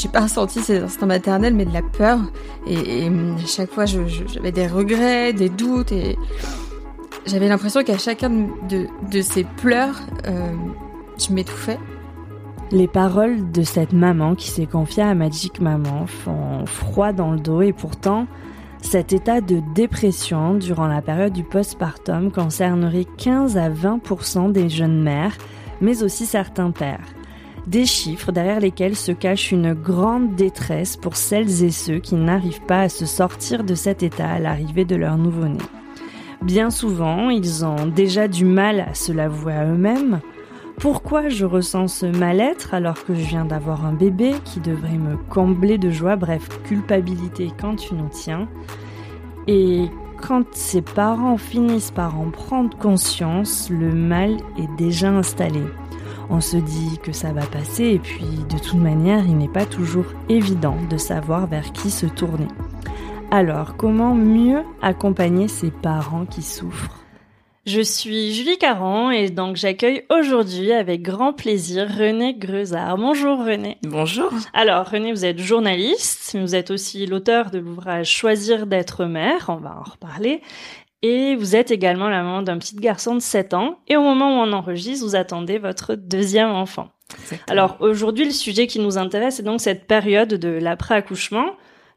J'ai pas ressenti ces instincts maternels, mais de la peur. Et, à chaque fois, j'avais des regrets, des doutes, et j'avais l'impression qu'à chacun de, de, ces pleurs, euh, je m'étouffais. Les paroles de cette maman qui s'est confiée à Magic Maman font froid dans le dos et pourtant, cet état de dépression durant la période du postpartum concernerait 15 à 20% des jeunes mères, mais aussi certains pères des chiffres derrière lesquels se cache une grande détresse pour celles et ceux qui n'arrivent pas à se sortir de cet état à l'arrivée de leur nouveau-né. Bien souvent, ils ont déjà du mal à se l'avouer à eux-mêmes. Pourquoi je ressens ce mal-être alors que je viens d'avoir un bébé qui devrait me combler de joie, bref, culpabilité quand tu nous tiens? Et quand ses parents finissent par en prendre conscience, le mal est déjà installé on se dit que ça va passer et puis de toute manière il n'est pas toujours évident de savoir vers qui se tourner. Alors comment mieux accompagner ces parents qui souffrent? Je suis Julie Caron et donc j'accueille aujourd'hui avec grand plaisir René Greuzard. Bonjour René. Bonjour. Alors René, vous êtes journaliste, mais vous êtes aussi l'auteur de l'ouvrage Choisir d'être mère, on va en reparler, et vous êtes également la maman d'un petit garçon de 7 ans. Et au moment où on enregistre, vous attendez votre deuxième enfant. Alors aujourd'hui, le sujet qui nous intéresse, c'est donc cette période de l'après-accouchement,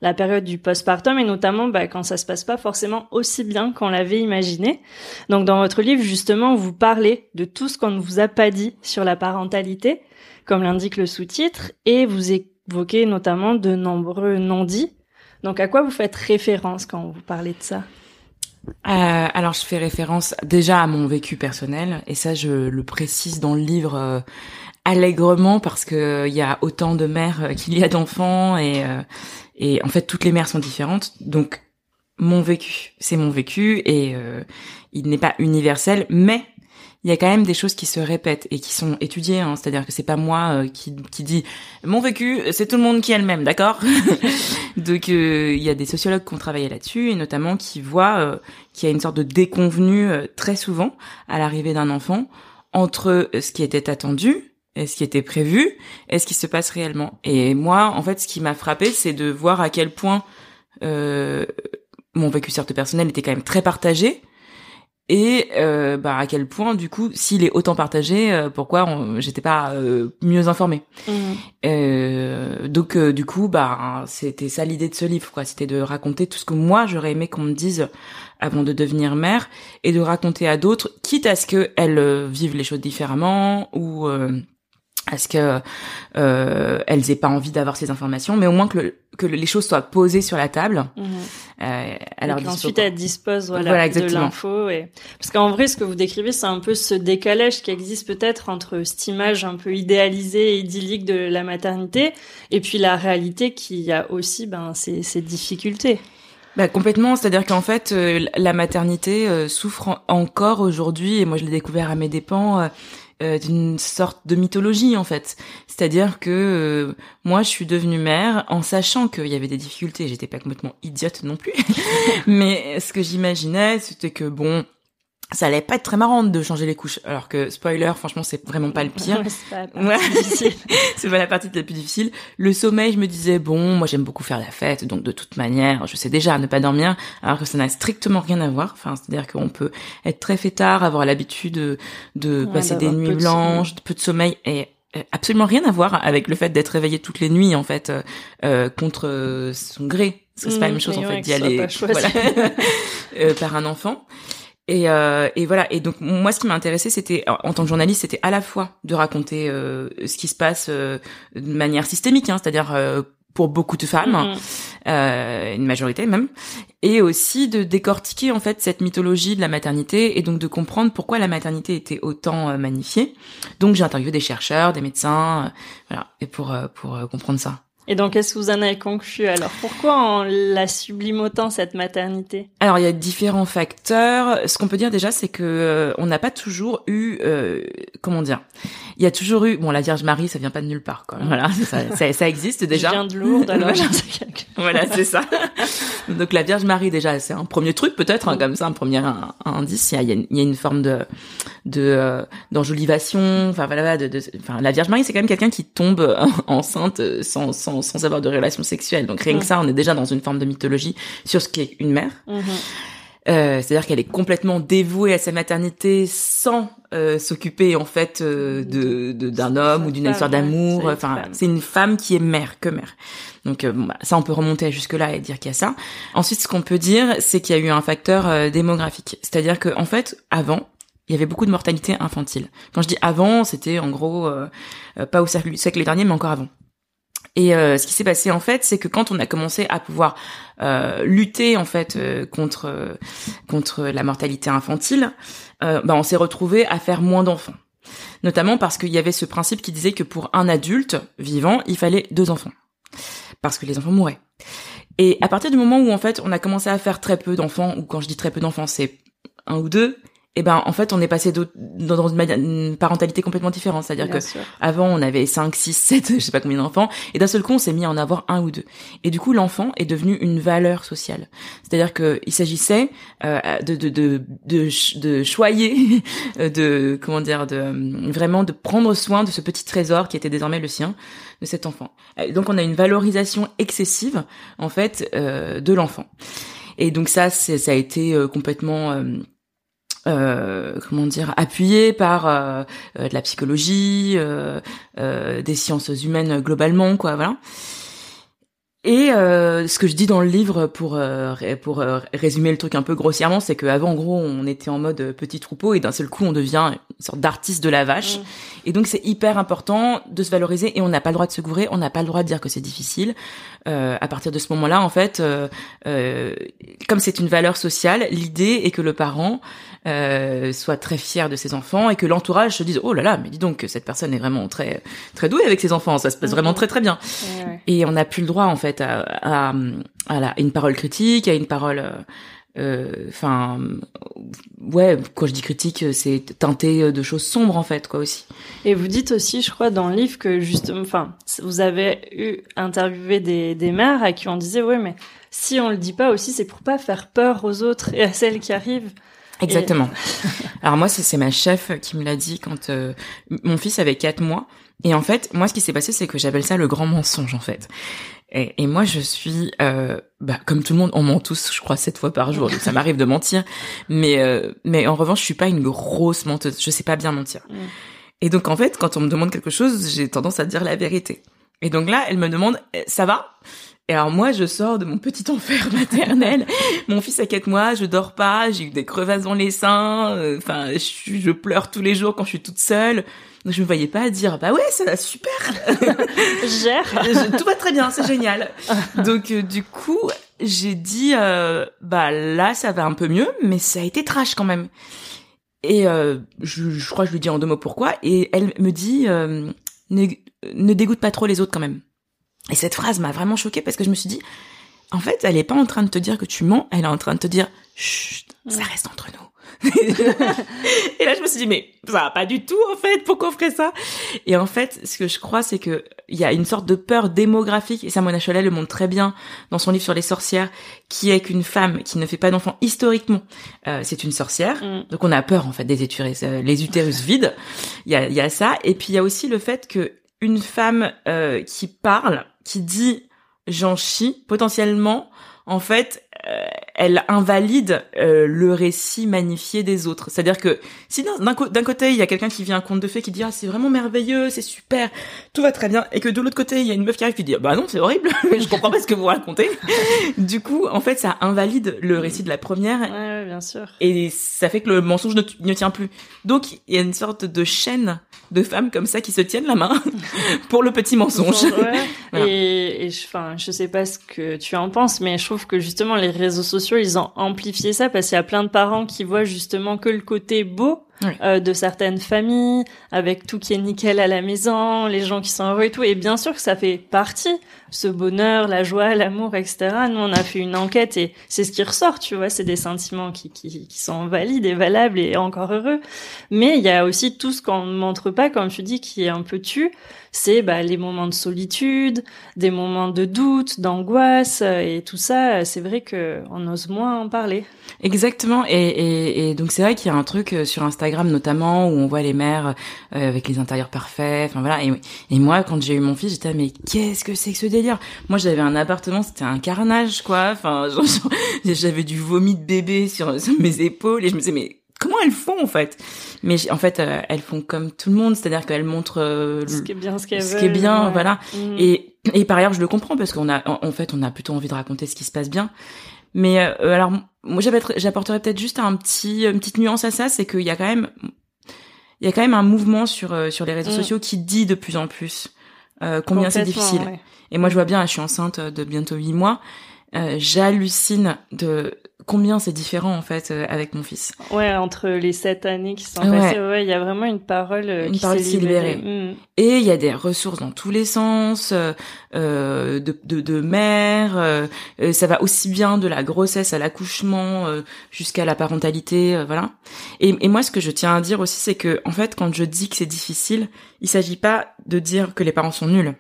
la période du postpartum, et notamment bah, quand ça se passe pas forcément aussi bien qu'on l'avait imaginé. Donc dans votre livre, justement, vous parlez de tout ce qu'on ne vous a pas dit sur la parentalité, comme l'indique le sous-titre, et vous évoquez notamment de nombreux non-dits. Donc à quoi vous faites référence quand vous parlez de ça? Euh, alors, je fais référence déjà à mon vécu personnel, et ça, je le précise dans le livre euh, allègrement parce que euh, il y a autant de mères qu'il y a d'enfants, et, et en fait, toutes les mères sont différentes. Donc, mon vécu, c'est mon vécu, et il n'est pas universel, mais il y a quand même des choses qui se répètent et qui sont étudiées. Hein. C'est-à-dire que c'est pas moi euh, qui, qui dit mon vécu, c'est tout le monde qui a le même, d'accord? Donc euh, il y a des sociologues qui ont travaillé là-dessus et notamment qui voient euh, qu'il y a une sorte de déconvenue très souvent à l'arrivée d'un enfant entre ce qui était attendu et ce qui était prévu et ce qui se passe réellement. Et moi, en fait, ce qui m'a frappé, c'est de voir à quel point mon vécu certes personnel était quand même très partagé et euh, bah à quel point du coup s'il est autant partagé euh, pourquoi j'étais pas euh, mieux informée mmh. euh, donc euh, du coup bah c'était ça l'idée de ce livre quoi c'était de raconter tout ce que moi j'aurais aimé qu'on me dise avant de devenir mère et de raconter à d'autres quitte à ce que elles vivent les choses différemment ou à ce que euh, elles aient pas envie d'avoir ces informations, mais au moins que, que les choses soient posées sur la table. Mmh. Euh, alors ensuite elles disposent voilà, de l'info. Et... Parce qu'en vrai, ce que vous décrivez, c'est un peu ce décalage qui existe peut-être entre cette image un peu idéalisée et idyllique de la maternité et puis la réalité qui a aussi ben ces, ces difficultés. Bah, complètement, c'est-à-dire qu'en fait, euh, la maternité euh, souffre encore aujourd'hui, et moi je l'ai découvert à mes dépens, euh, d'une sorte de mythologie en fait. C'est-à-dire que euh, moi je suis devenue mère en sachant qu'il y avait des difficultés, j'étais pas complètement idiote non plus. Mais ce que j'imaginais, c'était que bon, ça allait pas être très marrant de changer les couches. Alors que, spoiler, franchement, c'est vraiment pas le pire. c'est pas la partie la plus difficile. Le sommeil, je me disais, bon, moi j'aime beaucoup faire la fête, donc de toute manière, je sais déjà ne pas dormir, alors que ça n'a strictement rien à voir. Enfin, c'est-à-dire qu'on peut être très fêtard, avoir l'habitude de, de passer des nuits blanches, de peu de sommeil, et euh, absolument rien à voir avec le fait d'être réveillé toutes les nuits, en fait, euh, euh contre son gré. c'est pas la même mmh, chose, en fait, d'y aller voilà, euh, par un enfant. Et, euh, et, voilà. Et donc moi, ce qui m'a intéressé, c'était en tant que journaliste, c'était à la fois de raconter euh, ce qui se passe euh, de manière systémique, hein, c'est-à-dire euh, pour beaucoup de femmes, euh, une majorité même, et aussi de décortiquer en fait cette mythologie de la maternité et donc de comprendre pourquoi la maternité était autant euh, magnifiée. Donc j'ai interviewé des chercheurs, des médecins, euh, voilà, et pour euh, pour comprendre ça. Et donc, qu'est-ce que vous en avez conclu alors? Pourquoi on la sublime autant cette maternité? Alors il y a différents facteurs. Ce qu'on peut dire déjà, c'est que euh, on n'a pas toujours eu, euh, comment dire, il y a toujours eu, bon la Vierge Marie, ça vient pas de nulle part, quoi. Voilà, ça, ça, ça existe déjà. Je viens de Lourdes, alors Voilà. j'en sais quelque- Voilà, c'est ça. Donc la Vierge Marie déjà, c'est un premier truc peut-être, hein, comme ça, un premier un- un indice. Il y a, il y a une- forme de de euh, d'enjolivation. Enfin voilà, de, de- enfin la Vierge Marie, c'est quand même quelqu'un qui tombe enceinte euh, sans sans sans avoir de relation sexuelle. Donc rien que ça, on est déjà dans une forme de mythologie sur ce qu'est une mère. Mhm. Euh, C'est-à-dire qu'elle est complètement dévouée à sa maternité sans euh, s'occuper en fait euh, de de- d'un homme ou d'une histoire d'amour. Enfin, c'est une femme qui est mère que mère. Donc bon, bah, ça, on peut remonter jusque là et dire qu'il y a ça. Ensuite, ce qu'on peut dire, c'est qu'il y a eu un facteur démographique. C'est-à-dire que en fait, avant, il y avait beaucoup de mortalité infantile. Quand je dis avant, c'était en gros euh, pas au siècle, siècle dernier, mais encore avant. Et euh, ce qui s'est passé en fait, c'est que quand on a commencé à pouvoir euh, lutter en fait euh, contre euh, contre la mortalité infantile, euh, bah, on s'est retrouvé à faire moins d'enfants. Notamment parce qu'il y avait ce principe qui disait que pour un adulte vivant, il fallait deux enfants, parce que les enfants mouraient. Et à partir du moment où en fait on a commencé à faire très peu d'enfants, ou quand je dis très peu d'enfants, c'est un ou deux, et ben en fait on est passé dans dans une, parentalité complètement différente, c'est-à-dire que sûr. avant, on avait 5, 6, 7, je sais pas combien d'enfants, et d'un seul coup, on s'est mis à en avoir un ou deux. Et du coup, l'enfant est devenu une valeur sociale. C'est-à-dire que il s'agissait euh, de, de, de, de, de choyer, euh, de comment dire, de euh, vraiment de prendre soin de ce petit trésor qui était désormais le sien, de cet enfant. Euh, Donc, on a une valorisation excessive en fait euh, de l'enfant. Et donc ça, ça a été euh, complètement euh, comment dire appuyé par euh, euh, de la psychologie, euh, des sciences humaines globalement, quoi, voilà. Et euh, ce que je dis dans le livre pour euh, pour euh, résumer le truc un peu grossièrement, c'est qu'avant en gros on était en mode euh, petit troupeau et d'un seul coup on devient une sorte d'artiste de la vache. Mm. Et donc c'est hyper important de se valoriser et on n'a pas le droit de se gourer, on n'a pas le droit de dire que c'est difficile. Euh, à partir de ce moment-là, en fait, euh, euh, comme c'est une valeur sociale, l'idée est que le parent euh, soit très fier de ses enfants et que l'entourage se dise oh là là, mais dis donc que cette personne est vraiment très très douée avec ses enfants, ça se passe vraiment Mhm. très très bien. Et on n'a plus le droit en fait à, à, une parole critique, à une parole, euh, euh, enfin, ouais, quand je dis critique, c'est teinté de choses sombres en fait, quoi aussi. Et vous dites aussi, je crois, dans le livre que justement, enfin, vous avez eu interviewé des, des mères à qui on disait, ouais, mais si on le dit pas aussi, c'est pour pas faire peur aux autres et à celles qui arrivent. Exactement. Alors moi, c'est ma chef qui me l'a dit quand euh, mon fils avait quatre mois. Et en fait, moi, ce qui s'est passé, c'est que j'appelle ça le grand mensonge, en fait. Et, et moi, je suis, euh, bah, comme tout le monde, on ment tous, je crois, sept fois par jour. Donc ça m'arrive de mentir, mais euh, mais en revanche, je suis pas une grosse menteuse. Je sais pas bien mentir. Mm. Et donc en fait, quand on me demande quelque chose, j'ai tendance à dire la vérité. Et donc là, elle me demande, Eh, ça va? Et alors moi, je sors de mon petit enfer maternel. Mon fils a quatre mois, je dors pas, j'ai eu des crevasses dans les seins. euh, Enfin, je, je pleure tous les jours quand je suis toute seule. Donc je me voyais pas dire, bah ouais, ça va super. Gère. Tout va très bien, c'est génial. Donc euh, du coup, j'ai dit euh, bah là ça va un peu mieux, mais ça a été trash quand même. Et euh, je, je crois que je lui dis en deux mots pourquoi, et elle me dit euh, ne, ne dégoûte pas trop les autres quand même. Et cette phrase m'a vraiment choquée parce que je me suis dit en fait elle est pas en train de te dire que tu mens, elle est en train de te dire chut ça reste entre nous. et là, je me suis dit, mais ça va pas du tout, en fait. Pourquoi on ferait ça? Et en fait, ce que je crois, c'est que il y a une sorte de peur démographique, et ça, Mona Cholet le montre très bien dans son livre sur les sorcières, qui est qu'une femme qui ne fait pas d'enfant historiquement, euh, c'est une sorcière. Mm. Donc, on a peur, en fait, des utérus, euh, les utérus vides. Il y a, y a ça. Et puis, il y a aussi le fait que une femme euh, qui parle, qui dit j'en chie, potentiellement, en fait, elle invalide euh, le récit magnifié des autres. C'est-à-dire que si d'un côté il y a quelqu'un qui vient un conte de fées qui dit ah c'est vraiment merveilleux, c'est super, tout va très bien, et que de l'autre côté il y a une meuf qui arrive qui dit bah non c'est horrible, je comprends pas ce que vous racontez. du coup en fait ça invalide le récit de la première Ouais, bien sûr. Et ça fait que le mensonge ne, ne tient plus. Donc, il y a une sorte de chaîne de femmes comme ça qui se tiennent la main pour le petit mensonge. Ouais. Et, et je, je sais pas ce que tu en penses, mais je trouve que justement les réseaux sociaux, ils ont amplifié ça parce qu'il y a plein de parents qui voient justement que le côté beau euh, de certaines familles, avec tout qui est nickel à la maison, les gens qui sont heureux et tout. Et bien sûr que ça fait partie, ce bonheur, la joie, l'amour, etc. Nous, on a fait une enquête et c'est ce qui ressort, tu vois, c'est des sentiments qui, qui, qui sont valides et valables et encore heureux. Mais il y a aussi tout ce qu'on ne montre pas, comme tu dis, qui est un peu tu c'est bah, les moments de solitude, des moments de doute, d'angoisse et tout ça. C'est vrai que on ose moins en parler. Exactement. Et, et, et donc c'est vrai qu'il y a un truc euh, sur Instagram notamment où on voit les mères euh, avec les intérieurs parfaits. Enfin voilà. Et, et moi, quand j'ai eu mon fils, j'étais mais qu'est-ce que c'est que ce délire? Moi, j'avais un appartement, c'était un carnage quoi. Enfin, j'avais du vomi de bébé sur, sur mes épaules et je me disais mais comment elles font en fait? Mais en fait, euh, elles font comme tout le monde, c'est-à-dire qu'elles montrent euh, ce qui est bien, ce, qui est bien, voilà. Mm. Et et par ailleurs, je le comprends parce qu'on a, en, fait, on a plutôt envie de raconter ce qui se passe bien. Mais euh, alors, moi, j'apporterais peut-être juste un petit, une petite nuance à ça, c'est qu'il y a quand même, il y a quand même un mouvement sur sur les réseaux mm. sociaux qui dit de plus en plus combien c'est difficile. Et moi, je vois bien, je suis enceinte de bientôt huit mois. J'hallucine de combien c'est différent en fait euh, avec mon fils. Ouais, entre les sept années qui sont passées, ouais, il y a vraiment une parole euh, une qui parole s'est libérée. Mm. Et il y a des ressources dans tous les sens, euh, euh de, de, de mère, euh, ça va aussi bien de la grossesse à l'accouchement jusqu'à la parentalité, voilà. Et, et moi, ce que je tiens à dire aussi, c'est que en fait, quand je dis que c'est difficile, il s'agit pas de dire que les parents sont nuls.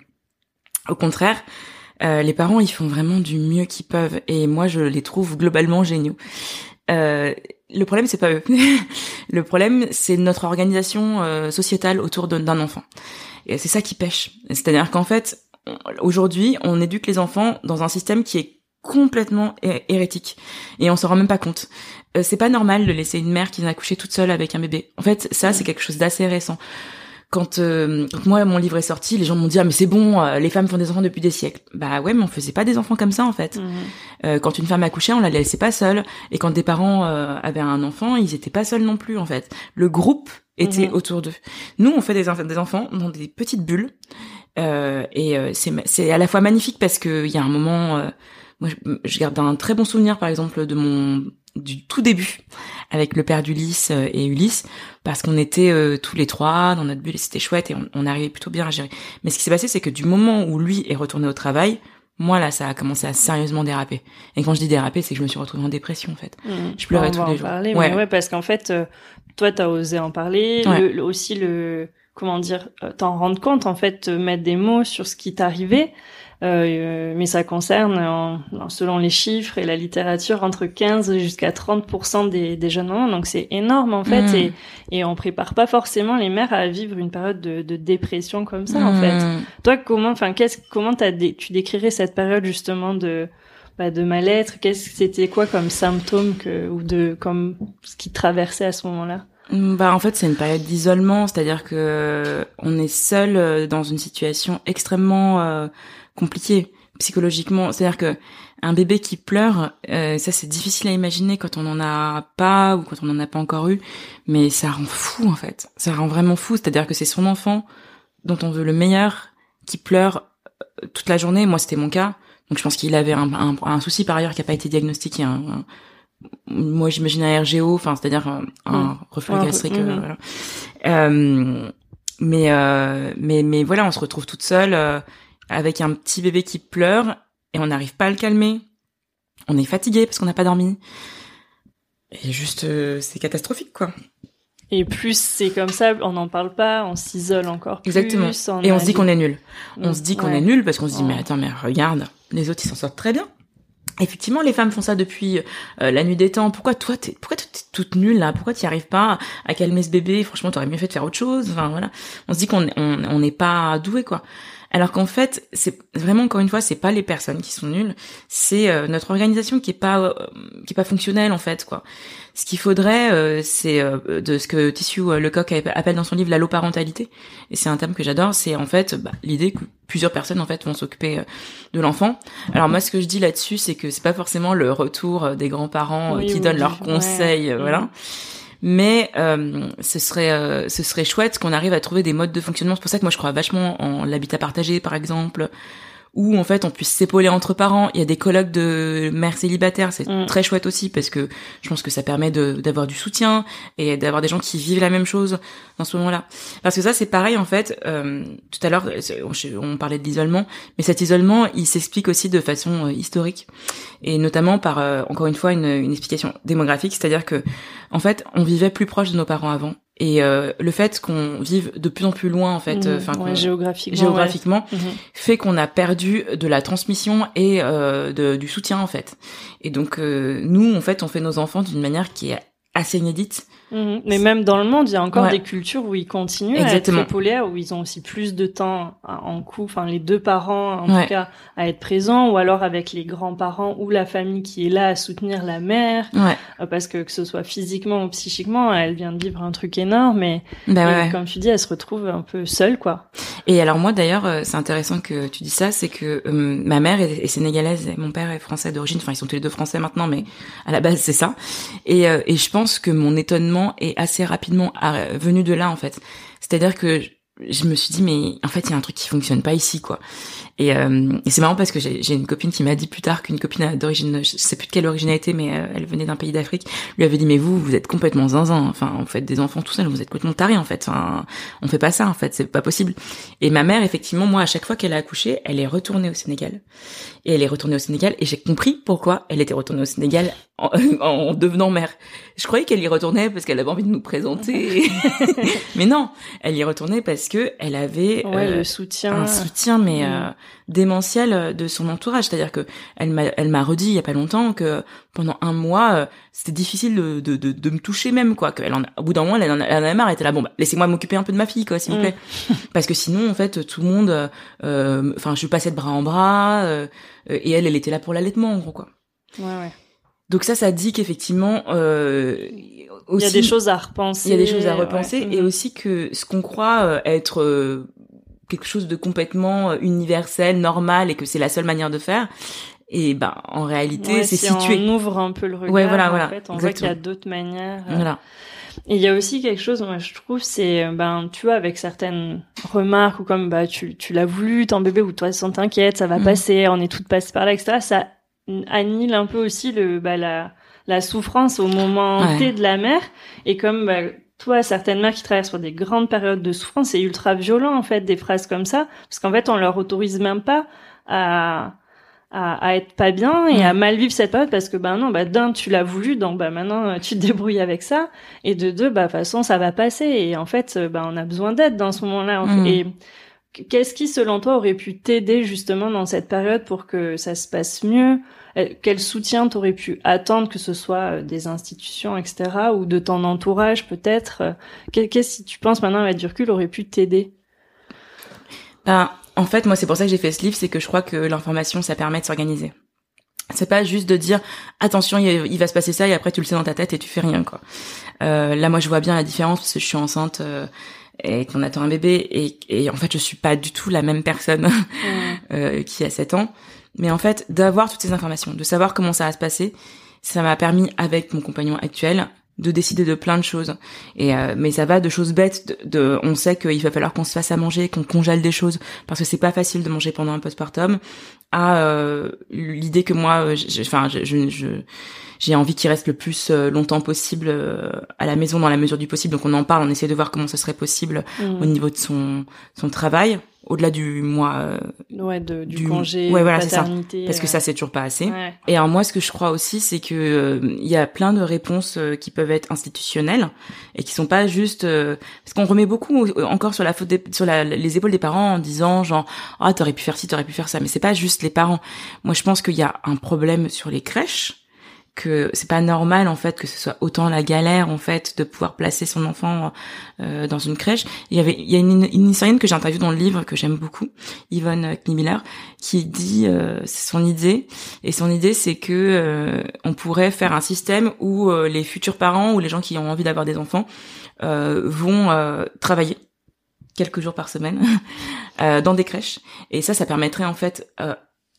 Au contraire, euh, les parents, ils font vraiment du mieux qu'ils peuvent, et moi, je les trouve globalement géniaux. Euh, le problème, c'est pas eux. le problème, c'est notre organisation euh, sociétale autour d'un enfant. Et c'est ça qui pêche. C'est-à-dire qu'en fait, aujourd'hui, on éduque les enfants dans un système qui est complètement hérétique et on s'en rend même pas compte. c'est pas normal de laisser une mère qui vient accoucher toute seule avec un bébé. En fait, ça c'est quelque chose d'assez récent quand, euh, moi mon livre est sorti, les gens m'ont dit ah mais c'est bon, euh, les femmes font des enfants depuis des siècles. Bah ouais, mais on faisait pas des enfants comme ça en fait. Mhm. Euh, quand une femme accouchait, on la laissait pas seule, et quand des parents avaient un enfant, ils étaient pas seuls non plus en fait. Le groupe était mhm. autour d'eux. Nous, on fait des, des enfants dans des petites bulles, et c'est c'est à la fois magnifique parce que il y a un moment, moi je, je garde un très bon souvenir par exemple de mon du tout début avec le père d'Ulysse euh, et Ulysse parce qu'on était euh, tous les trois dans notre bulle et c'était chouette et on, arrivait plutôt bien à gérer. Mais ce qui s'est passé c'est que du moment où lui est retourné au travail, moi là ça a commencé à sérieusement déraper. Et quand je dis déraper, c'est que je me suis retrouvée en dépression en fait. Mmh. Je pleurais tous les jours. Parler, ouais. ouais. parce qu'en fait euh, toi t'as osé en parler, le, aussi le comment dire t'en rendre compte en fait mettre des mots sur ce qui t'arrivait euh, mais ça concerne, selon les chiffres et la littérature, entre 15 jusqu'à 30% des, des jeunes mamans. Donc c'est énorme en fait, mm. et, et on prépare pas forcément les mères à vivre une période de, de dépression comme ça en fait. Mm. Toi, comment, enfin, qu'est-ce, comment t'as tu décrirais cette période justement de bah, de mal-être? Qu'est-ce c'était quoi comme symptômes que ou de comme ce qui traversait à ce moment-là? Bah en fait c'est une période d'isolement, c'est-à-dire que on est seul euh, dans une situation extrêmement euh, compliqué psychologiquement. C'est-à-dire que un bébé qui pleure, euh, ça c'est difficile à imaginer quand on n'en a pas ou quand on n'en a pas encore eu, mais ça rend fou en fait. Ça rend vraiment fou. C'est-à-dire que c'est son enfant dont on veut le meilleur qui pleure euh, toute la journée. Moi c'était mon cas, donc je pense qu'il avait un, un, souci par ailleurs qui n'a pas été diagnostiqué. moi j'imagine un RGO, enfin c'est-à-dire un, un reflux gastrique. Euh, voilà. euh, mais mais mais voilà, on se retrouve toute seule avec un petit bébé qui pleure et on n'arrive pas à le calmer. On est fatigué parce qu'on n'a pas dormi. Et juste, euh, c'est catastrophique, quoi. Et plus c'est comme ça, on n'en parle pas, on s'isole encore plus. Exactement. et on se dit qu'on est nul. On se dit qu'on est nul parce qu'on se dit, mais attends, mais regarde, les autres, ils s'en sortent très bien. Effectivement, les femmes font ça depuis euh, la nuit des temps. Pourquoi toi, t'es, pourquoi t'es toute nulle là? Pourquoi t'y arrives pas à calmer ce bébé? Franchement, t'aurais mieux fait de faire autre chose. Enfin voilà, on se dit qu'on on n'est pas doué quoi. Alors qu'en fait, c'est vraiment encore une fois, c'est pas les personnes qui sont nulles, c'est euh, notre organisation qui est pas euh, qui est pas fonctionnelle en fait quoi. Ce qu'il faudrait, euh, c'est de ce que Tissu Lecoq appelle dans son livre l'alloparentalité, et c'est un terme que j'adore. C'est en fait bah, l'idée que plusieurs personnes en fait vont s'occuper de l'enfant. Alors moi, ce que je dis là-dessus, c'est que c'est pas forcément le retour des grands-parents qui donnent leurs conseils, voilà. Mm mais euh, ce serait euh, ce serait chouette qu'on arrive à trouver des modes de fonctionnement. C'est pour ça que moi je crois vachement en l'habitat partagé par exemple, où en fait on puisse s'épauler entre parents. Il y a des colloques de mères célibataires, c'est mm. très chouette aussi parce que je pense que ça permet d'avoir du soutien et d'avoir des gens qui vivent la même chose dans ce moment-là. Parce que ça c'est pareil en fait. Euh, tout à l'heure on, parlait de l'isolement, mais cet isolement il s'explique aussi de façon euh, historique et notamment par euh, encore une fois une, une explication démographique, c'est-à-dire que en fait on vivait plus proche de nos parents avant et euh, le fait qu'on vive de plus en plus loin en fait, mmh, enfin géographiquement, géographiquement mmh. fait qu'on a perdu de la transmission et euh, de, du soutien en fait. Et donc euh, nous en fait on fait nos enfants d'une manière qui est assez inédite Mhm. Mais même dans le monde, il y a encore des cultures où ils continuent Exactement. à être polaires, où ils ont aussi plus de temps en couple, enfin les deux parents en tout cas, à être présents, ou alors avec les grands-parents ou la famille qui est là à soutenir la mère, euh, parce que que ce soit physiquement ou psychiquement, elle vient de vivre un truc énorme, mais bah comme tu dis, elle se retrouve un peu seule, quoi. Et alors moi d'ailleurs, euh, c'est intéressant que tu dis ça, c'est que euh, ma mère est, sénégalaise et mon père est français d'origine, enfin ils sont tous les deux français maintenant, mais à la base c'est ça. Et, et je pense que mon étonnement est assez rapidement venu de là en fait. C'est-à-dire que je me suis dit mais en fait il y a un truc qui fonctionne pas ici quoi. Et, euh, et c'est marrant parce que j'ai une copine qui m'a dit plus tard qu'une copine d'origine, je sais plus de quelle origine elle était, mais euh, elle venait d'un pays d'Afrique, lui avait dit mais vous vous êtes complètement zinzin, enfin vous faites des enfants tout seul, vous êtes complètement taré en fait, enfin on fait pas ça en fait, c'est pas possible. Et ma mère effectivement moi à chaque fois qu'elle a accouché, elle est retournée au Sénégal. Et elle est retournée au Sénégal et j'ai compris pourquoi elle était retournée au Sénégal en, en devenant mère. Je croyais qu'elle y retournait parce qu'elle avait envie de nous présenter, mais non, elle y retournait parce que elle avait ouais, le euh, soutien, un soutien mais euh, démentiel de son entourage. C'est-à-dire que elle m'a, elle m'a redit il y a pas longtemps que pendant un mois, euh, c'était difficile de, de, de, de, me toucher même, quoi. Qu'elle en, au bout d'un moment, elle en, elle en avait marre. Elle était là, bon, bah, laissez-moi m'occuper un peu de ma fille, quoi, s'il vous plaît. Mm. Parce que sinon, en fait, tout le monde, euh, euh, enfin, je passais de bras en bras, et elle, elle était là pour l'allaitement, en gros, quoi. Ouais, ouais. Donc ça, ça dit qu'effectivement, euh, il y a des choses à repenser. Il y a des choses à repenser, et mm-hmm. aussi que ce qu'on croit être quelque chose de complètement euh, universel, normal et que c'est la seule manière de faire. Et ben en réalité, c'est si situé. On ouvre un peu le regard. Ouais, voilà, voilà. En fait, on voit qu'il y a d'autres manières. Euh. Voilà. Et il y a aussi quelque chose, moi je trouve, c'est ben tu vois avec certaines remarques ou comme bah tu tu l'as voulu, ton bébé ou toi sans t'inquiète, ça va mm. passer, on est toutes passées par là, etc. Ça annule un peu aussi le bah la la souffrance au moment T de la mère et comme bah, toi, certaines mères qui traversent par des grandes périodes de souffrance, c'est ultra violent en fait des phrases comme ça, parce qu'en fait on leur autorise même pas à à, être pas bien et à mal vivre cette période parce que ben non bah d'un tu l'as voulu donc bah maintenant tu te débrouilles avec ça et de deux bah de toute façon ça va passer et en fait bah on a besoin d'aide dans ce moment-là mm. et qu'est-ce qui selon toi aurait pu t'aider justement dans cette période pour que ça se passe mieux quel soutien t'aurais pu attendre, que ce soit euh, des institutions, etc., ou de ton entourage peut-être euh, Qu'est-ce que tu penses maintenant avec du recul aurait pu t'aider? Ben, en fait, moi, c'est pour ça que j'ai fait ce livre, c'est que je crois que l'information, ça permet de s'organiser. C'est pas juste de dire attention, il va se passer ça et après tu le sais dans ta tête et tu fais rien quoi. Euh, là, moi, je vois bien la différence parce que je suis enceinte. et qu'on attend un bébé et, et, en fait je suis pas du tout la même personne euh, qui a 7 ans mais en fait, d'avoir toutes ces informations, de savoir comment ça va se passer, ça m'a permis avec mon compagnon actuel de décider de plein de choses. Et euh, mais ça va de choses bêtes. De, on sait qu'il va falloir qu'on se fasse à manger, qu'on congèle des choses parce que c'est pas facile de manger pendant un postpartum. À euh, l'idée que moi, euh, enfin, j'ai envie qu'il reste le plus longtemps possible à la maison dans la mesure du possible. Donc on en parle, on essaie de voir comment ce serait possible mmh. au niveau de son son travail au-delà du mois euh, ouais, de, du, congé ouais, voilà, paternité parce que ça c'est toujours pas assez. Et alors moi ce que je crois aussi c'est que euh, il y a plein de réponses euh, qui peuvent être institutionnelles et qui sont pas juste parce qu'on remet beaucoup encore sur la faute sur la, les épaules des parents en disant genre ah oh, t'aurais pu faire ci t'aurais pu faire ça mais c'est pas juste les parents. Moi je pense qu'il y a un problème sur les crèches que c'est pas normal en fait que ce soit autant la galère en fait de pouvoir placer son enfant euh, dans une crèche. Il y avait il y a une, une historienne que j'ai interviewée dans le livre que j'aime beaucoup, Yvonne Kniemiller, qui dit euh, c'est son idée et son idée c'est que euh, on pourrait faire un système où euh, les futurs parents ou les gens qui ont envie d'avoir des enfants vont travailler quelques jours par semaine dans des crèches et ça ça permettrait en fait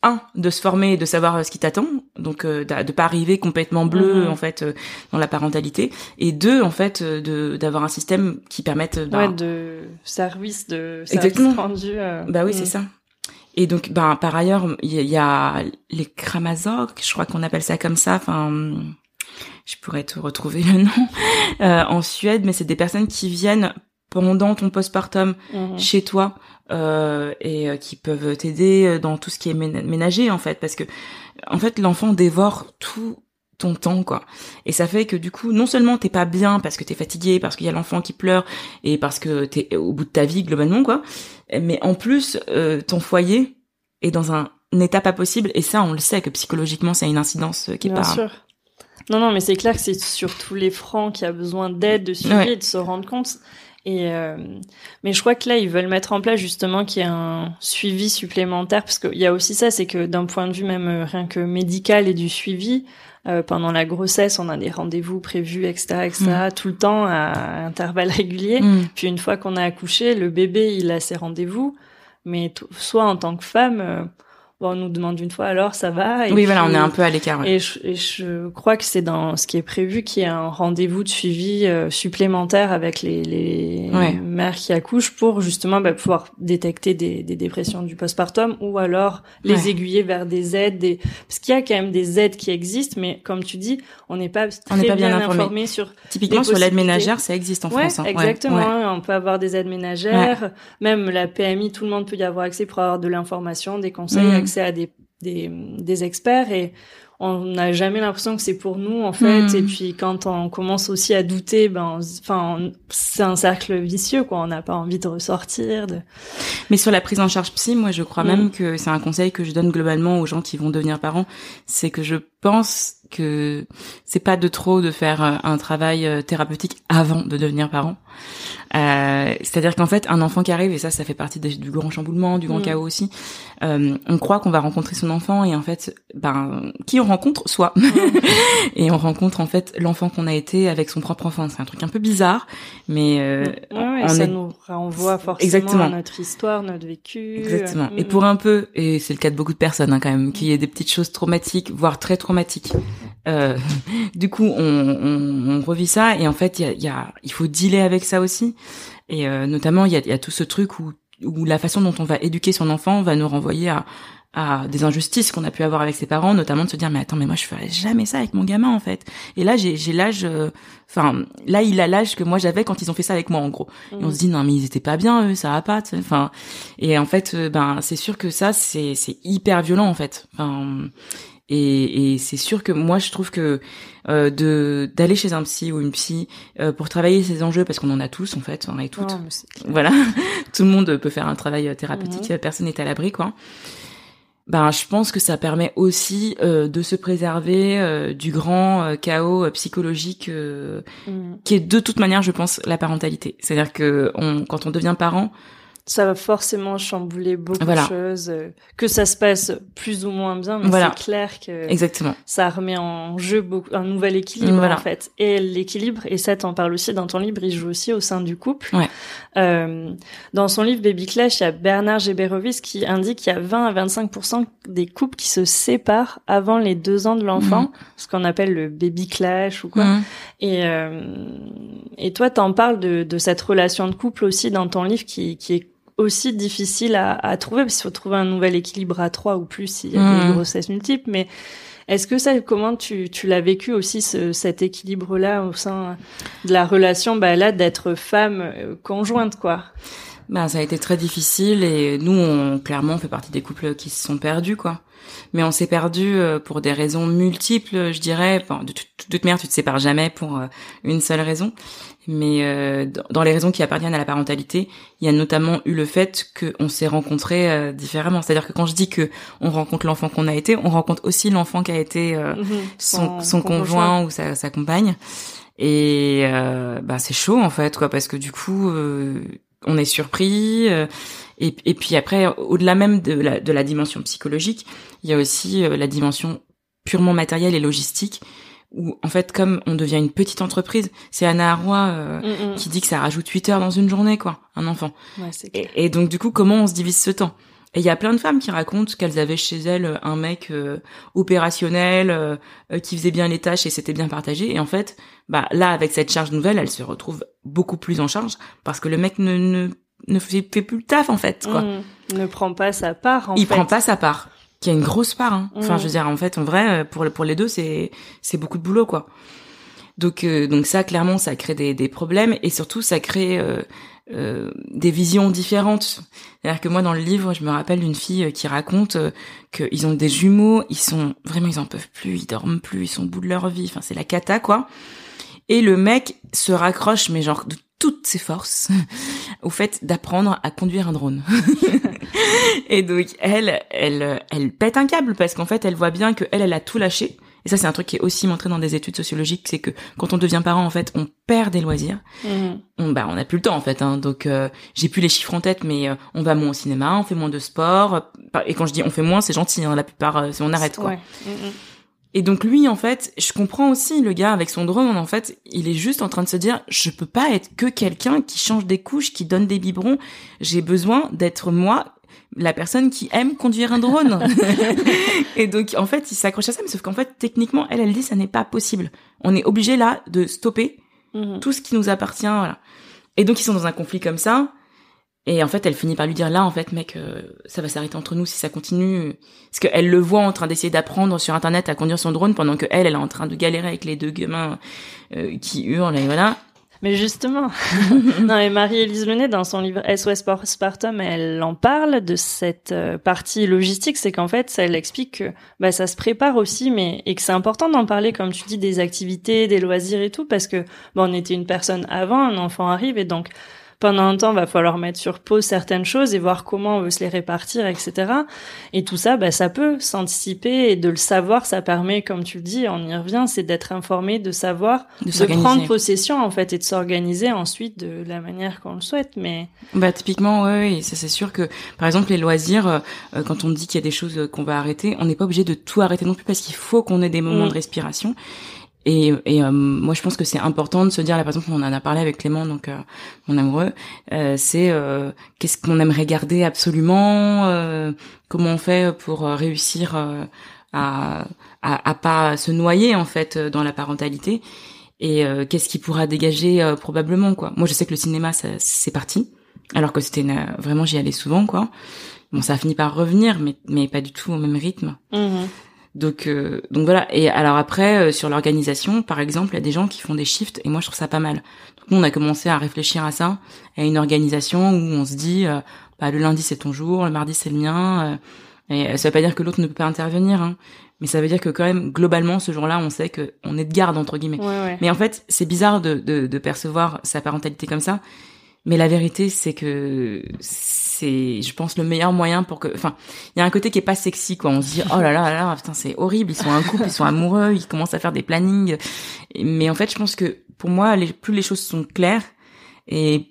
un de se former et de savoir euh, ce qui t'attend donc euh, de pas arriver complètement bleu mhm. en fait euh, dans la parentalité et deux en fait de d'avoir un système qui permette bah, de service de service exactement rendu bah oui c'est mhm. ça et donc ben par ailleurs il y, a les kramazok je crois qu'on appelle ça comme ça enfin je pourrais te retrouver le nom en Suède mais c'est des personnes qui viennent pendant ton postpartum mhm. chez toi euh, et euh, qui peuvent t'aider euh, dans tout ce qui est ménager en fait parce que en fait l'enfant dévore tout ton temps quoi. Et ça fait que du coup non seulement t'es pas bien parce que t'es fatigué parce qu'il y a l'enfant qui pleure et parce que t'es au bout de ta vie globalement quoi mais en plus ton foyer est dans un état pas possible et ça on le sait que psychologiquement ça a une incidence qui est bien sûr. non non mais c'est clair que c'est sur tous les fronts qu'il y a besoin d'aide de suivi de se rendre compte et euh, mais je crois que là, ils veulent mettre en place justement qu'il y ait un suivi supplémentaire, parce qu'il y a aussi ça, c'est que d'un point de vue même euh, rien que médical et du suivi, euh, pendant la grossesse, on a des rendez-vous prévus, etc., etc., mm. tout le temps à intervalles réguliers. Mm. Puis une fois qu'on a accouché, le bébé, il a ses rendez-vous. Mais soit en tant que femme, euh, bon, on nous demande une fois alors ça va? Et oui, voilà, on est un peu à l'écart. Et, je, et, je, crois que c'est dans ce qui est prévu qu'il y ait un rendez-vous de suivi euh, supplémentaire avec les, les mères qui accouchent pour justement bah, pouvoir détecter des, des, dépressions du postpartum ou alors les aiguiller vers des aides, des... parce qu'il y a quand même des aides qui existent, mais comme tu dis, on n'est pas très on pas bien, informé. sur. Typiquement sur l'aide ménagère, ça existe en France. Hein. Exactement, on peut avoir des aides ménagères, même la PMI, tout le monde peut y avoir accès pour avoir de l'information, des conseils. Mmh accès à des, des, des experts et on n'a jamais l'impression que c'est pour nous en fait hmm. et puis quand on commence aussi à douter ben enfin c'est un cercle vicieux quoi on n'a pas envie de ressortir de... mais sur la prise en charge psy moi je crois hmm. même que c'est un conseil que je donne globalement aux gens qui vont devenir parents c'est que je pense que c'est pas de trop de faire euh, un travail euh, thérapeutique avant de devenir parent. Euh, C'est-à-dire qu'en fait, un enfant qui arrive, et ça, ça fait partie du grand chamboulement, du grand mm. chaos aussi, euh, on croit qu'on va rencontrer son enfant, et en fait, ben, qui on rencontre Soit. Mm. et on rencontre en fait l'enfant qu'on a été avec son propre enfant. C'est un truc un peu bizarre, mais euh, mm. ça nous renvoie forcément Exactement. à notre histoire, notre vécu. Exactement. Et pour un peu, et c'est le cas de beaucoup de personnes hein, quand même, qui ait des petites choses traumatiques, voire très traumatiques, du coup, on, on, on, revit ça et en fait, il y a, y a, il faut dealer avec ça aussi. Et euh, notamment, il y a, y a, tout ce truc où, où la façon dont on va éduquer son enfant va nous renvoyer à, à des injustices qu'on a pu avoir avec ses parents, notamment de se dire mais attends mais moi je ferais jamais ça avec mon gamin en fait. Et là j'ai j'ai l'âge, euh, enfin là il a l'âge que moi j'avais quand ils ont fait ça avec moi en gros. Et on se dit non mais ils étaient pas bien eux, ça va pas. Enfin et en fait ben c'est sûr que ça c'est c'est hyper violent en fait. Enfin et, et c'est sûr que moi je trouve que euh, de d'aller chez un psy ou une psy euh, pour travailler ces enjeux parce qu'on en a tous en fait, on en a toutes. voilà, tout le monde peut faire un travail euh, thérapeutique, mhm. personne n'est à l'abri quoi. Ben je pense que ça permet aussi euh, de se préserver euh, du grand chaos psychologique mhm. qui est de toute manière je pense la parentalité. C'est-à-dire que on, quand on devient parent ça va forcément chambouler beaucoup de choses, euh, que ça se passe plus ou moins bien, mais c'est clair que Exactement. ça remet en jeu beaucoup, un nouvel équilibre en fait. Et l'équilibre, et ça t'en parle aussi dans ton livre, il joue aussi au sein du couple. Ouais. Euh, dans son livre Baby Clash, il y a Bernard Géberovis qui indique qu'il y a 20 à 25% des couples qui se séparent avant les deux ans de l'enfant, mhm. ce qu'on appelle le baby clash ou quoi. Mhm. Et, euh, et toi, t'en parles de, de cette relation de couple aussi dans ton livre qui, qui est aussi difficile à, à trouver parce qu'il faut trouver un nouvel équilibre à trois ou plus s'il y a des mmh. grossesses multiples. Mais est-ce que ça, comment tu, tu l'as vécu aussi ce, cet équilibre-là au sein de la relation, bah là, d'être femme euh, conjointe, quoi? Ben ça a été très difficile et nous on clairement on fait partie des couples qui se sont perdus quoi. Mais on s'est perdus euh, pour des raisons multiples, je dirais. de, toute manière, tu te sépares jamais pour euh, une seule raison. Mais euh, dans les raisons qui appartiennent à la parentalité, il y a notamment eu le fait qu'on s'est rencontrés différemment. C'est-à-dire que quand je dis que on rencontre l'enfant qu'on a été, on rencontre aussi l'enfant qui a été mhm. son, son, conjoint ou sa, sa compagne. Et bah c'est chaud en fait, quoi, parce que du coup, on est surpris. Euh, et, puis après, au-delà même de la, de la dimension psychologique, il y a aussi euh, la dimension purement matérielle et logistique où en fait comme on devient une petite entreprise, c'est Anna Arroy euh, mm, mm. qui dit que ça rajoute 8 heures dans une journée quoi, un enfant. Ouais, et, et, donc du coup comment on se divise ce temps? Et il y a plein de femmes qui racontent qu'elles avaient chez elles un mec opérationnel qui faisait bien les tâches et c'était bien partagé et en fait bah là avec cette charge nouvelle, elle se retrouve beaucoup plus en charge parce que le mec ne ne, ne fait, plus le taf en fait quoi. Mmh. ne prend pas sa part en Il prend pas sa part. Qui a une grosse part hein. Enfin, mmh. je veux dire en fait en vrai euh, pour pour les deux c'est c'est beaucoup de boulot quoi. Donc euh, donc ça clairement ça crée des des problèmes et surtout ça crée euh, euh, des visions différentes. C'est-à-dire que moi dans le livre, je me rappelle d'une fille qui raconte qu'ils ont des jumeaux, ils sont vraiment ils en peuvent plus, ils dorment plus, ils sont au bout de leur vie. Enfin c'est la cata quoi. Et le mec se raccroche, mais genre de toutes ses forces, au fait d'apprendre à conduire un drone. et donc elle, elle, elle pète un câble parce qu'en fait elle voit bien que elle, elle a tout lâché. Et ça, c'est un truc qui est aussi montré dans des études sociologiques, c'est que quand on devient parent, en fait, on perd des loisirs. Mhm. On, bah, on a plus le temps, en fait. Hein. Donc, euh, j'ai plus les chiffres en tête, mais euh, on va moins au cinéma, on fait moins de sport. Et quand je dis on fait moins, c'est gentil. Hein, la plupart, euh, on arrête quoi. Mhm. Et donc lui, en fait, je comprends aussi le gars avec son drone. En fait, il est juste en train de se dire, je peux pas être que quelqu'un qui change des couches, qui donne des biberons. J'ai besoin d'être moi, la personne qui aime conduire un drone. et donc, en fait, il s'accroche à ça, mais sauf qu'en fait, techniquement, elle, elle dit, ça n'est pas possible. On est obligé là de stopper mhm. tout ce qui nous appartient. Voilà. Et donc, ils sont dans un conflit comme ça. Et en fait, elle finit par lui dire là, en fait, mec, euh, ça va s'arrêter entre nous si ça continue. Parce qu'elle le voit en train d'essayer d'apprendre sur Internet à conduire son drone pendant que elle, elle est en train de galérer avec les deux gamins euh, qui hurlent et voilà. Mais justement, non, et Marie-Élise Lenet, dans son livre SOS Postpartum, elle en parle de cette euh, partie logistique, c'est qu'en fait, elle explique que bah, ça se prépare aussi, mais et que c'est important d'en parler, comme tu dis, des activités, des loisirs et tout, parce que bon, on était une personne avant, un enfant arrive, et donc pendant un temps, va falloir mettre sur pause certaines choses et voir comment on veut se les répartir, etc. Et tout ça, bah, ça peut s'anticiper et de le savoir, ça permet, comme tu le dis, on y revient, c'est d'être informé, de savoir, de, prendre possession en fait et de s'organiser ensuite de la manière qu'on le souhaite. Mais bah typiquement, ouais, ça c'est sûr que par exemple les loisirs, euh, quand on dit qu'il y a des choses qu'on va arrêter, on n'est pas obligé de tout arrêter non plus parce qu'il faut qu'on ait des moments mm. de respiration. Et, et euh, moi, je pense que c'est important de se dire, là, par exemple, on en a parlé avec Clément, donc euh, mon amoureux, euh, c'est qu'est-ce qu'on aimerait garder absolument, comment on fait pour réussir à, à, à pas se noyer en fait dans la parentalité, et qu'est-ce qui pourra dégager probablement quoi. Moi, je sais que le cinéma, c'est parti, alors que c'était vraiment j'y allais souvent quoi. Bon, ça a fini par revenir, mais mais pas du tout au même rythme. Mmh. Donc, euh, donc voilà. Et alors après, euh, sur l'organisation, par exemple, il y a des gens qui font des shifts, et moi je trouve ça pas mal. Donc nous, on a commencé à réfléchir à ça, à une organisation où on se dit, euh, bah, le lundi c'est ton jour, le mardi c'est le mien. et ça veut pas dire que l'autre ne peut pas intervenir, hein, mais ça veut dire que quand même, globalement, ce jour-là, on sait que on est de garde entre guillemets. Mais en fait, c'est bizarre de, de, de percevoir sa parentalité comme ça. Mais la vérité, c'est que c'est, je pense, le meilleur moyen pour que, enfin, il y a un côté qui est pas sexy, quoi. On se dit, oh là là là, putain, c'est horrible. Ils sont un couple, ils sont amoureux, ils commencent à faire des plannings. Mais en fait, je pense que pour moi, plus les choses sont claires et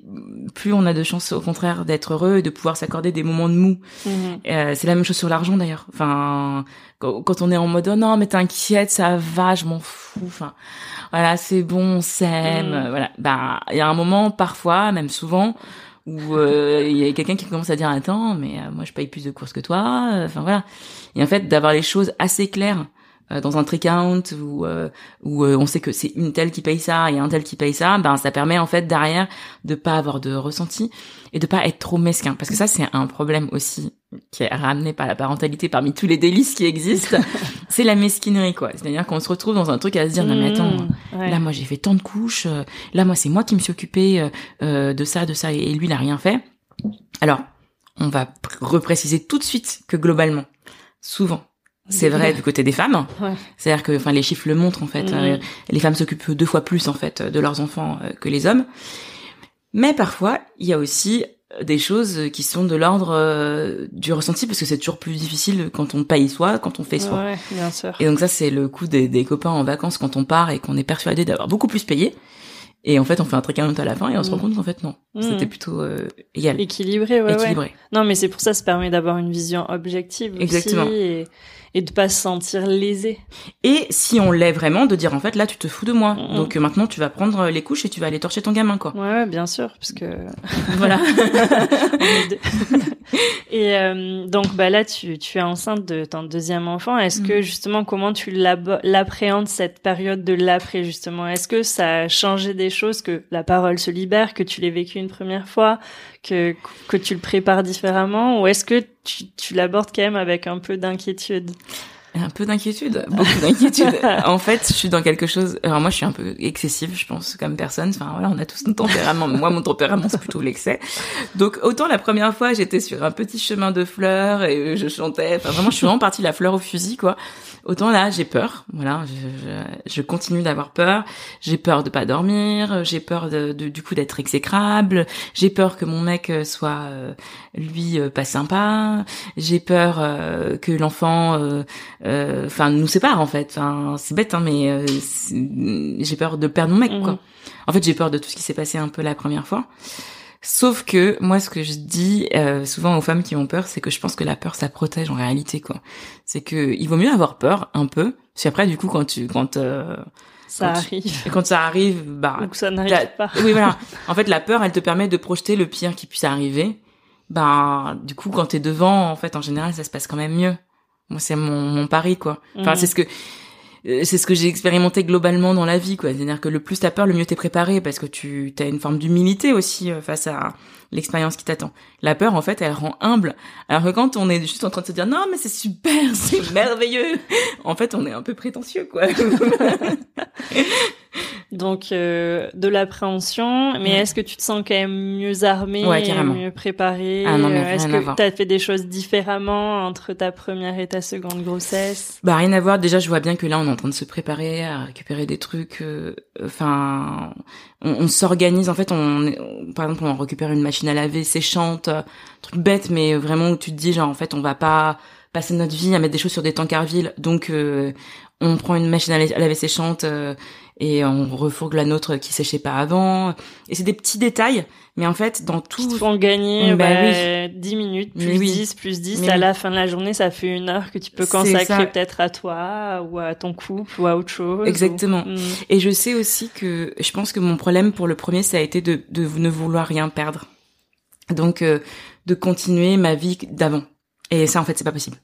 plus on a de chances, au contraire, d'être heureux et de pouvoir s'accorder des moments de mou. Mhm. Euh, c'est la même chose sur l'argent d'ailleurs. Enfin, quand, on est en mode, oh non, mais t'inquiète, ça va, je m'en fous. Enfin voilà, c'est bon, on s'aime, mm. voilà. Ben, il y a un moment, parfois, même souvent, où euh, il y a quelqu'un qui commence à dire attends, mais euh, moi je paye plus de courses que toi. Enfin voilà. Et en fait, d'avoir les choses assez claires dans un tricount où où on sait que c'est une telle qui paye ça et un tel qui paye ça, ben ça permet en fait derrière de pas avoir de ressenti et de pas être trop mesquin parce que ça c'est un problème aussi qui est ramené par la parentalité parmi tous les délices qui existent, c'est la mesquinerie quoi. C'est-à-dire qu'on se retrouve dans un truc à se dire non mais attends, mmh, là moi j'ai fait tant de couches, euh, là moi c'est moi qui me suis occupé euh, euh, de ça, de ça et lui il a rien fait. Alors, on va repréciser tout de suite que globalement, souvent, c'est vrai du côté des femmes. Ouais. C'est-à-dire que, enfin, les chiffres le montrent en fait. Mhm. Euh, les femmes s'occupent deux fois plus en fait de leurs enfants euh, que les hommes. Mais parfois, il y a aussi des choses qui sont de l'ordre euh, du ressenti parce que c'est toujours plus difficile quand on paye soi, quand on fait soi. Ouais, bien sûr. Et donc ça, c'est le coup des, des copains en vacances quand on part et qu'on est persuadé d'avoir beaucoup plus payé. Et en fait, on fait un truc à à la fin et on se rend Mhm. compte qu'en fait, non. Mhm. C'était plutôt euh, égal, Équilibré, ouais, ouais. équilibré. Non, mais c'est pour ça, ça permet d'avoir une vision objective Exactement. aussi et, et de pas se sentir lésé. Et si on l'est vraiment, de dire en fait, là, tu te fous de moi. Mhm. Donc euh, maintenant, tu vas prendre les couches et tu vas aller torcher ton gamin, quoi. Ouais, ouais, bien sûr, parce que voilà. et euh, donc, bah là, tu, tu es enceinte de ton deuxième enfant. Est-ce que Mhm. justement, comment tu l'appréhendes cette période de l'après justement? Est-ce que ça a changé des choses, que la parole se libère, que tu l'aies vécu une première fois, que que tu le prépares différemment, ou est-ce que tu, tu l'abordes quand même avec un peu d'inquiétude? Un peu d'inquiétude, beaucoup d'inquiétude. en fait, je suis dans quelque chose. Alors moi, je suis un peu excessive, je pense, comme personne. Enfin voilà, on a tous notre tempérament. Moi, mon tempérament, c'est plutôt l'excès. Donc autant la première fois, j'étais sur un petit chemin de fleurs et je chantais. Enfin vraiment, je suis vraiment partie la fleur au fusil, quoi. Autant là, j'ai peur. Voilà, je, je, je continue d'avoir peur. J'ai peur de pas dormir. J'ai peur de, de- du coup d'être exécrable. J'ai peur que mon mec soit euh, lui euh, pas sympa. J'ai peur euh, que l'enfant euh, enfin nous sépare en fait. Enfin c'est bête hein mais euh, j'ai peur de perdre mon mec quoi. Mhm. en fait j'ai peur de tout ce qui s'est passé un peu la première fois. Sauf que moi ce que je dis euh, souvent aux femmes qui ont peur c'est que je pense que la peur ça protège en réalité quoi. C'est que il vaut mieux avoir peur un peu puis après du coup quand tu quand euh, Ça Quand tu- arrive. quand ça arrive bah Ou que ça n'arrive pas. oui voilà. En fait la peur elle te permet de projeter le pire qui puisse arriver. Ben du coup quand t'es devant en fait en général ça se passe quand même mieux moi c'est mon, mon pari quoi enfin Mhm. c'est ce que c'est ce que j'ai expérimenté globalement dans la vie quoi. C'est à dire que le plus t'as peur le mieux t'es préparé parce que tu as une forme d'humilité aussi euh, face à l'expérience qui t'attend. La peur en fait elle rend humble. Alors que quand on est juste en train de se dire non mais c'est super c'est merveilleux en fait on est un peu prétentieux quoi. Donc euh, de l'appréhension, mais Ouais. est-ce que tu te sens quand même mieux armé, Ouais, mieux préparé? Ah Euh, Est-ce que tu as fait des choses différemment entre ta première et ta seconde grossesse? Bah rien à voir. Déjà, je vois bien que là, on en train de se préparer à récupérer des trucs. euh, Enfin, on, s'organise. En fait, on, par exemple, on récupère une machine à laver séchante, truc bête, mais vraiment où tu te dis genre en fait, on va pas passer notre vie à mettre des choses sur des tankervilles. Donc, euh, on prend une machine à la- à laver séchante euh, et on refourgue la nôtre qui séchait pas avant. Et c'est des petits détails, mais en fait, dans Qui te tout, font gagner Bah bah, 10 minutes, plus oui. 10, plus 10. Mais à oui. la fin de la journée, ça fait une heure que tu peux consacrer peut-être à toi, ou à ton couple, ou à autre chose. Exactement. ou- Mm. Et je sais aussi que je pense que mon problème pour le premier, ça a été de, de ne vouloir rien perdre. Donc, euh, de continuer ma vie d'avant. Et ça, en fait, c'est pas possible.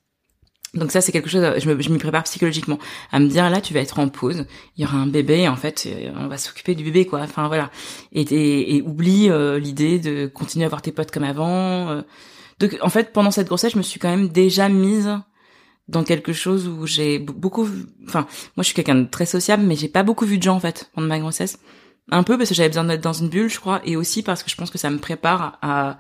Donc ça, c'est quelque chose, je me, je m'y prépare psychologiquement. À me dire, là, tu vas être en pause, il y aura un bébé, en fait, euh, on va s'occuper du bébé, quoi. Enfin, voilà. Et, et, et oublie euh, l'idée de continuer à voir tes potes comme avant. euh. Donc, en fait, pendant cette grossesse, je me suis quand même déjà mise dans quelque chose où j'ai be- beaucoup, enfin, moi, je suis quelqu'un de très sociable, mais j'ai pas beaucoup vu de gens, en fait, pendant ma grossesse. Un peu parce que j'avais besoin d'être dans une bulle, je crois, et aussi parce que je pense que ça me prépare à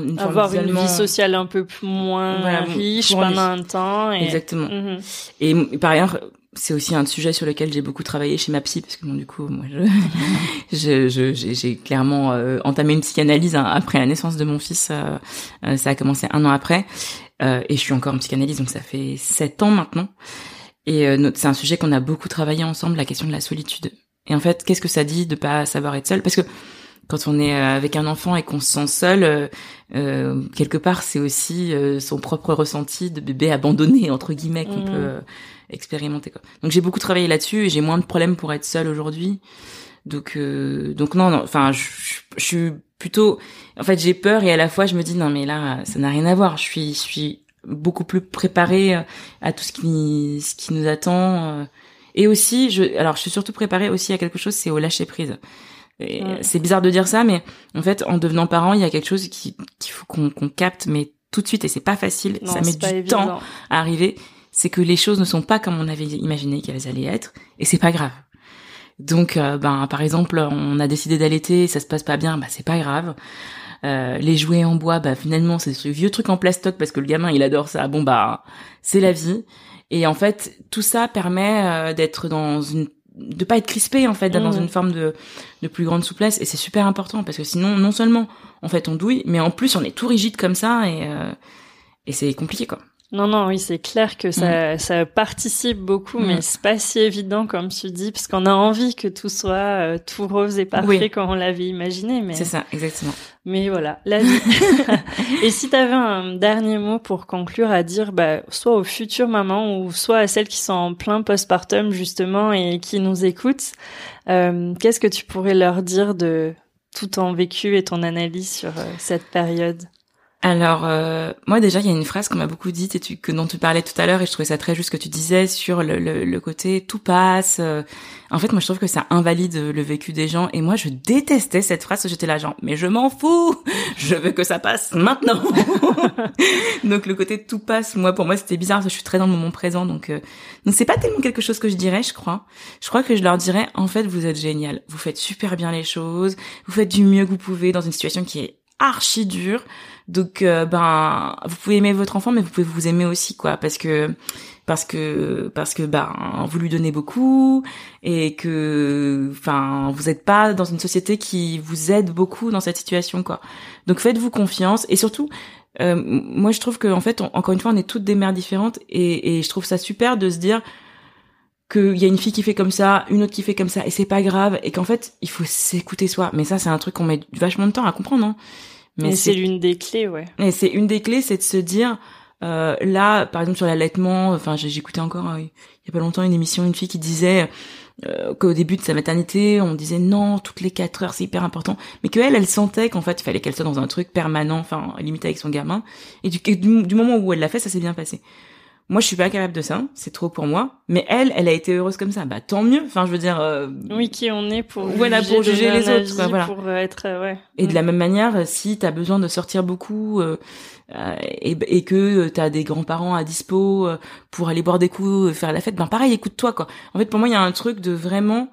une Avoir une vie sociale un peu moins Voilà, riche pendant un temps. Et... Exactement. Mhm. Et par ailleurs, c'est aussi un sujet sur lequel j'ai beaucoup travaillé chez ma psy, parce que bon, du coup, moi, je, je, je- j'ai, j'ai clairement euh, entamé une psychanalyse hein, après la naissance de mon fils. euh, euh, ça a commencé un an après, euh, et je suis encore en psychanalyse, donc ça fait sept ans maintenant. Et euh, c'est un sujet qu'on a beaucoup travaillé ensemble, la question de la solitude. Et en fait, qu'est-ce que ça dit de pas savoir être seul Parce que quand on est euh, avec un enfant et qu'on se sent seul, euh, euh, quelque part, c'est aussi euh, son propre ressenti de bébé abandonné entre guillemets qu'on peut euh, expérimenter. Quoi. Donc j'ai beaucoup travaillé là-dessus et j'ai moins de problèmes pour être seule aujourd'hui. Donc euh, donc non, non enfin je, je- suis plutôt en fait j'ai peur et à la fois je me dis non mais là ça n'a rien à voir. Je suis je suis beaucoup plus préparée à tout ce qui ce qui nous attend. Et aussi, je, alors je suis surtout préparée aussi à quelque chose, c'est au lâcher prise. Ouais. C'est bizarre de dire ça, mais en fait, en devenant parent, il y a quelque chose qui qu'il faut qu'on capte, mais tout de suite, et c'est pas facile. Non, ça met du évident. temps à arriver. C'est que les choses ne sont pas comme on avait imaginé qu'elles allaient être, et c'est pas grave. Donc, euh, ben, par exemple, on a décidé d'allaiter, ça se passe pas bien, bah c'est pas grave. Euh, les jouets en bois, bah finalement c'est ce vieux truc en plastoc parce que le gamin il adore ça. Bon bah c'est la vie. Et en fait tout ça permet euh, d'être dans une de pas être crispé en fait, d'être dans Mhm. une forme de de plus grande souplesse et c'est super important parce que sinon non seulement en fait on douille, mais en plus on est tout rigide comme ça et euh, et c'est compliqué quoi. Non, non, oui, c'est clair que ça, ça participe beaucoup, mais c'est pas si évident comme tu dis, parce qu'on a envie que tout soit euh, tout rose et parfait Oui. comme on l'avait imaginé, mais C'est ça exactement. Mais voilà, la vie. et si tu avais un dernier mot pour conclure à dire, bah, soit aux futures mamans ou soit à celles qui sont en plein postpartum justement et qui nous écoutent, euh, qu'est-ce que tu pourrais leur dire de tout ton vécu et ton analyse sur euh, cette période? Alors, euh, moi déjà, il y a une phrase qu'on m'a beaucoup dite et tu, que dont tu parlais tout à l'heure et je trouvais ça très juste que tu disais sur le, le, le côté tout passe. euh. en fait, moi, je trouve que ça invalide le vécu des gens et moi, je détestais cette phrase. J'étais là, genre, mais je m'en fous, je veux que ça passe maintenant. donc le côté tout passe, moi, pour moi, c'était bizarre parce que je suis très dans le moment présent, donc euh, donc c'est pas tellement quelque chose que je dirais, je crois. Je crois que je leur dirais, en fait, vous êtes génial, vous faites super bien les choses, vous faites du mieux que vous pouvez dans une situation qui est archi dure. Donc euh, ben vous pouvez aimer votre enfant mais vous pouvez vous aimer aussi quoi parce que parce que parce que ben vous lui donnez beaucoup et que enfin vous n'êtes pas dans une société qui vous aide beaucoup dans cette situation quoi. Donc faites-vous confiance et surtout euh, moi je trouve que en fait encore une fois on est toutes des mères différentes et, et je trouve ça super de se dire qu'il y a une fille qui fait comme ça, une autre qui fait comme ça, et c'est pas grave, et qu'en fait, il faut s'écouter soi. Mais ça, c'est un truc qu'on met vachement de temps à comprendre, hein. Mais c'est l'une des clés, ouais. et c'est une des clés, c'est de se dire euh, là, par exemple sur l'allaitement. Enfin, j'ai j'écoutais encore euh, il y a pas longtemps une émission, une fille qui disait euh, qu'au début de sa maternité, on disait non, toutes les quatre heures, c'est hyper important, mais que elle, elle sentait qu'en fait, il fallait qu'elle soit dans un truc permanent, enfin limite avec son gamin. Et du, du, du moment où elle l'a fait, ça s'est bien passé. Moi, je suis pas capable de ça, c'est trop pour moi. Mais elle, elle a été heureuse comme ça. Bah tant mieux. Enfin, je veux dire. euh, Oui, qui on est pour Voilà, pour juger les autres, quoi, voilà. pour euh, être, euh, ouais. Et de la même manière, si t'as besoin de sortir beaucoup euh, et, et que t'as des grands-parents à dispo pour aller boire des coups, faire la fête, ben pareil, écoute-toi quoi. En fait, pour moi, il y a un truc de vraiment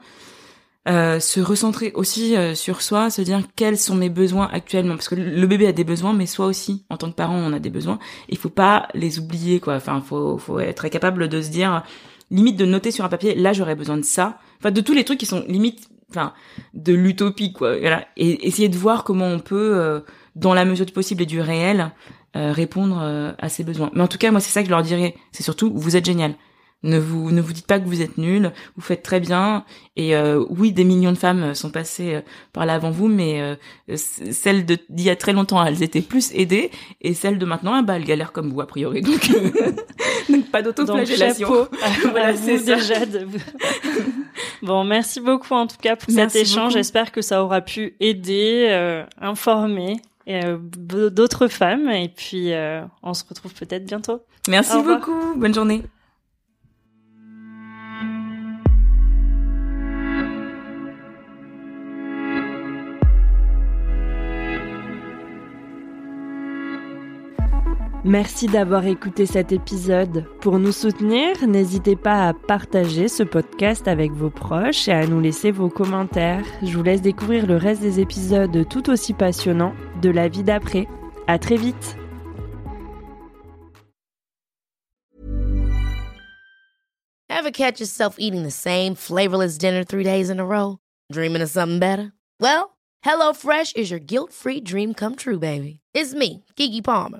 euh, se recentrer aussi euh, sur soi, se dire quels sont mes besoins actuellement, parce que le bébé a des besoins, mais soi aussi, en tant que parent, on a des besoins. Il faut pas les oublier quoi. Enfin, faut faut être capable de se dire limite de noter sur un papier, là j'aurais besoin de ça. Enfin, de tous les trucs qui sont limite, enfin, de l'utopie quoi. Et essayer de voir comment on peut, euh, dans la mesure du possible et du réel, répondre à ses besoins. Mais en tout cas, moi c'est ça que je leur dirais. C'est surtout, vous êtes génial. Ne vous ne vous dites pas que vous êtes nul. Vous faites très bien. Et euh, oui, des millions de femmes sont passées euh, par là avant vous, mais euh, celles d'il y a très longtemps, elles étaient plus aidées, et celles de maintenant, ah bah, elles galèrent comme vous a priori. Donc, donc pas d'autoflagellation. Voilà, c'est vous ça. déjà. de- bon, merci beaucoup en tout cas pour Merci cet échange. J'espère que ça aura pu aider, euh, informer euh, d'autres femmes. Et puis, euh, on se retrouve peut-être bientôt. Merci beaucoup. Bonne journée. Merci d'avoir écouté cet épisode. Pour nous soutenir, n'hésitez pas à partager ce podcast avec vos proches et à nous laisser vos commentaires. Je vous laisse découvrir le reste des épisodes tout aussi passionnants de la vie d'après. À très vite! Ever catch yourself eating the same flavorless dinner three days in a row? Dreaming of something better? Well, HelloFresh is your guilt-free dream come true, baby. It's me, Kiki Palmer.